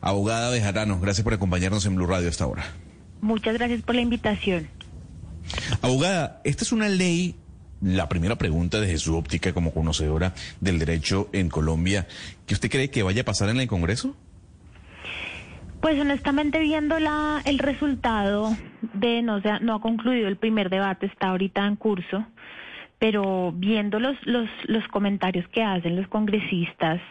Abogada Bejarano, gracias por acompañarnos en Blue Radio a esta hora. Muchas gracias por la invitación. Abogada, esta es una ley la primera pregunta desde su óptica como conocedora del derecho en Colombia, ¿qué usted cree que vaya a pasar en el Congreso? Pues honestamente viendo la, el resultado de no se no ha concluido el primer debate, está ahorita en curso, pero viendo los, los, los comentarios que hacen los congresistas,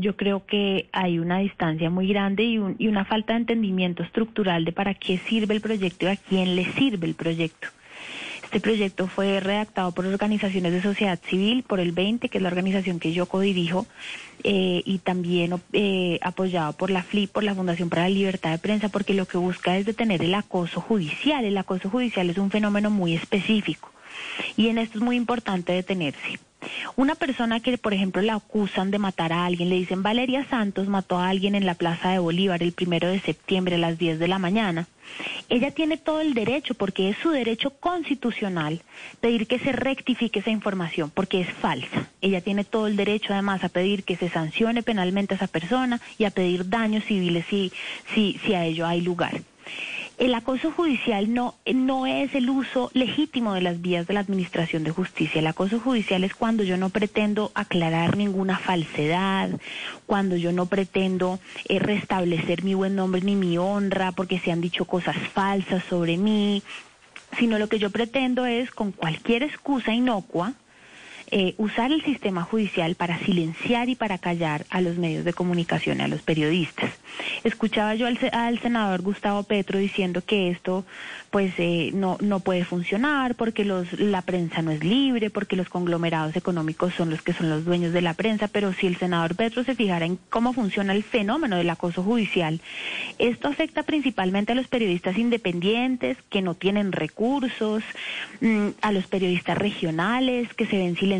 yo creo que hay una distancia muy grande y, un, y una falta de entendimiento estructural de para qué sirve el proyecto y a quién le sirve el proyecto. Este proyecto fue redactado por organizaciones de sociedad civil, por el 20, que es la organización que yo codirijo, eh, y también eh, apoyado por la FLIP, por la Fundación para la Libertad de Prensa, porque lo que busca es detener el acoso judicial. El acoso judicial es un fenómeno muy específico y en esto es muy importante detenerse. Una persona que, por ejemplo, la acusan de matar a alguien, le dicen Valeria Santos mató a alguien en la Plaza de Bolívar el primero de septiembre a las 10 de la mañana. Ella tiene todo el derecho, porque es su derecho constitucional, pedir que se rectifique esa información, porque es falsa. Ella tiene todo el derecho, además, a pedir que se sancione penalmente a esa persona y a pedir daños civiles si, si, si a ello hay lugar el acoso judicial no, no es el uso legítimo de las vías de la Administración de Justicia. El acoso judicial es cuando yo no pretendo aclarar ninguna falsedad, cuando yo no pretendo eh, restablecer mi buen nombre ni mi honra porque se han dicho cosas falsas sobre mí, sino lo que yo pretendo es con cualquier excusa inocua, eh, usar el sistema judicial para silenciar y para callar a los medios de comunicación y a los periodistas. Escuchaba yo al, al senador Gustavo Petro diciendo que esto pues eh, no, no puede funcionar porque los, la prensa no es libre, porque los conglomerados económicos son los que son los dueños de la prensa, pero si el senador Petro se fijara en cómo funciona el fenómeno del acoso judicial, esto afecta principalmente a los periodistas independientes que no tienen recursos, mm, a los periodistas regionales que se ven silenciados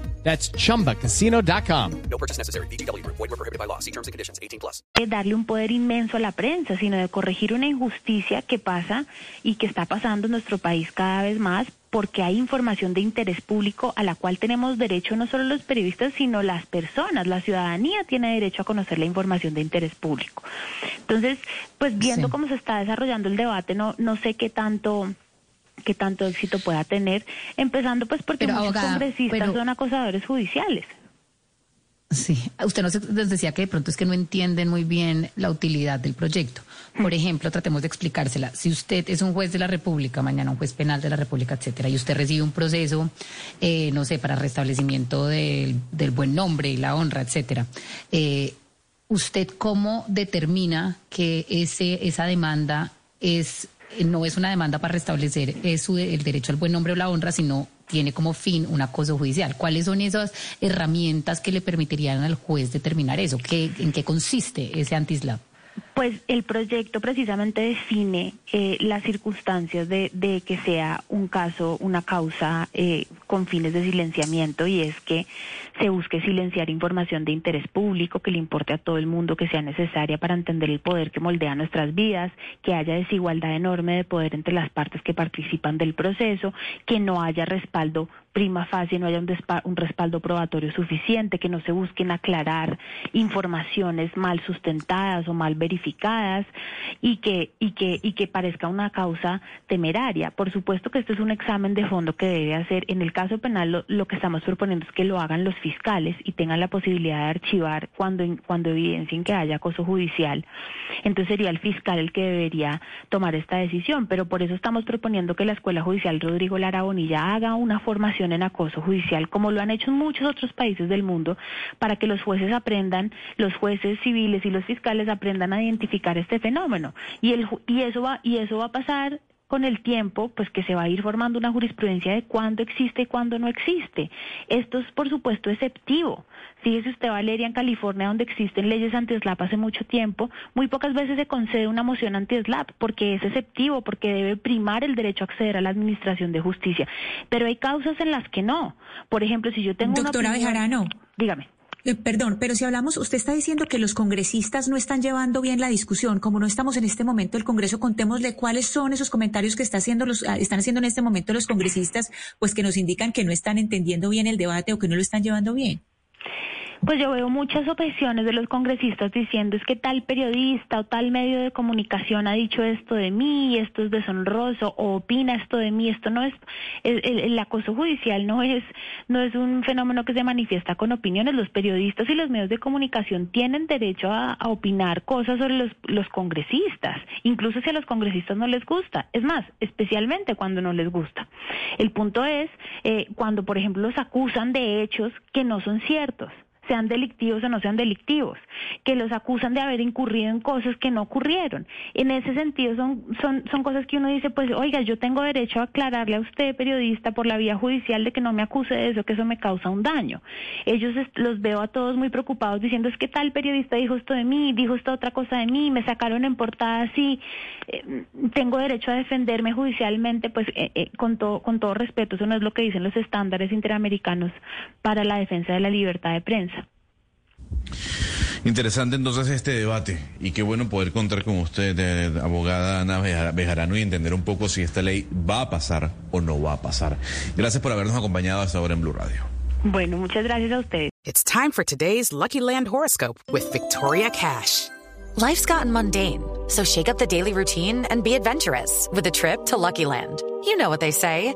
That's chumbacasino.com. No purchase necessary. BGW. Void were prohibited by law. See terms and conditions 18 plus. de darle un poder inmenso a la prensa, sino de corregir una injusticia que pasa y que está pasando en nuestro país cada vez más porque hay información de interés público a la cual tenemos derecho no solo los periodistas, sino las personas. La ciudadanía tiene derecho a conocer la información de interés público. Entonces, pues viendo Sí. cómo se está desarrollando el debate, no, no sé qué tanto qué tanto éxito pueda tener, empezando pues porque Pero, muchos abogada, congresistas pero- son acosadores judiciales. Sí, usted nos, decía que de pronto es que no entienden muy bien la utilidad del proyecto. Por ejemplo, tratemos de explicársela. Si usted es un juez de la República, mañana un juez penal de la República, etcétera, y usted recibe un proceso, eh, no sé, para restablecimiento del, del buen nombre y la honra, etcétera, eh, ¿usted cómo determina que ese, esa demanda es no es una demanda para restablecer es su- el derecho al buen nombre o la honra, sino tiene como fin un acoso judicial. ¿Cuáles son esas herramientas que le permitirían al juez determinar eso? ¿Qué, ¿En qué consiste ese antislap? Pues el proyecto precisamente define eh, las circunstancias de, de que sea un caso, una causa eh, con fines de silenciamiento y es que se busque silenciar información de interés público que le importe a todo el mundo, que sea necesaria para entender el poder que moldea nuestras vidas, que haya desigualdad enorme de poder entre las partes que participan del proceso, que no haya respaldo prima facie, no haya un, respaldo probatorio suficiente, que no se busquen aclarar informaciones mal sustentadas o mal verificadas y que, y que, y que parezca una causa temeraria. Por supuesto que este es un examen de fondo que debe hacer en el caso caso penal lo, que estamos proponiendo es que lo hagan los fiscales y tengan la posibilidad de archivar cuando, cuando evidencien que haya acoso judicial. Entonces sería el fiscal el que debería tomar esta decisión, pero por eso estamos proponiendo que la Escuela Judicial Rodrigo Lara Bonilla haga una formación en acoso judicial, como lo han hecho en muchos otros países del mundo, para que los jueces aprendan, los jueces civiles y los fiscales aprendan a identificar este fenómeno. Y, el, y, eso, va, y eso va a pasar con el tiempo, pues que se va a ir formando una jurisprudencia de cuándo existe y cuándo no existe. Esto es, por supuesto, exceptivo. Fíjese usted, Valeria, en California, donde existen leyes anti-SLAP hace mucho tiempo, muy pocas veces se concede una moción anti-SLAP porque es exceptivo, porque debe primar el derecho a acceder a la administración de justicia. Pero hay causas en las que no. Por ejemplo, si yo tengo Doctora una. Doctora Bejarano. Dígame. Eh, perdón, pero si hablamos, usted está diciendo que los congresistas no están llevando bien la discusión. Como no estamos en este momento el Congreso, contémosle cuáles son esos comentarios que está haciendo los, ah, están haciendo en este momento los congresistas, pues que nos indican que no están entendiendo bien el debate o que no lo están llevando bien. Pues yo veo muchas objeciones de los congresistas diciendo es que tal periodista o tal medio de comunicación ha dicho esto de mí, esto es deshonroso, o opina esto de mí, esto no es, el, el, acoso judicial no es, no es un fenómeno que se manifiesta con opiniones. Los periodistas y los medios de comunicación tienen derecho a, a opinar cosas sobre los, los congresistas, incluso si a los congresistas no les gusta. Es más, especialmente cuando no les gusta. El punto es eh, cuando, por ejemplo, los acusan de hechos que no son ciertos sean delictivos o no sean delictivos, que los acusan de haber incurrido en cosas que no ocurrieron. En ese sentido son, son, son cosas que uno dice, pues oiga, yo tengo derecho a aclararle a usted, periodista, por la vía judicial de que no me acuse de eso, que eso me causa un daño. Ellos los veo a todos muy preocupados diciendo, es que tal periodista dijo esto de mí, dijo esta otra cosa de mí, me sacaron en portada así, eh, tengo derecho a defenderme judicialmente, pues eh, eh, con, todo, con todo respeto, eso no es lo que dicen los estándares interamericanos para la defensa de la libertad de prensa. Interesante entonces este debate y qué bueno poder contar con usted, eh, abogada Ana Bejarano, y entender un poco si esta ley va a pasar o no va a pasar. Gracias por habernos acompañado hasta ahora en Blue Radio. Bueno, muchas gracias a ustedes. It's time for today's Lucky Land horoscope with Victoria Cash. Life's gotten mundane, so shake up the daily routine and be adventurous with a trip to Lucky Land. You know what they say.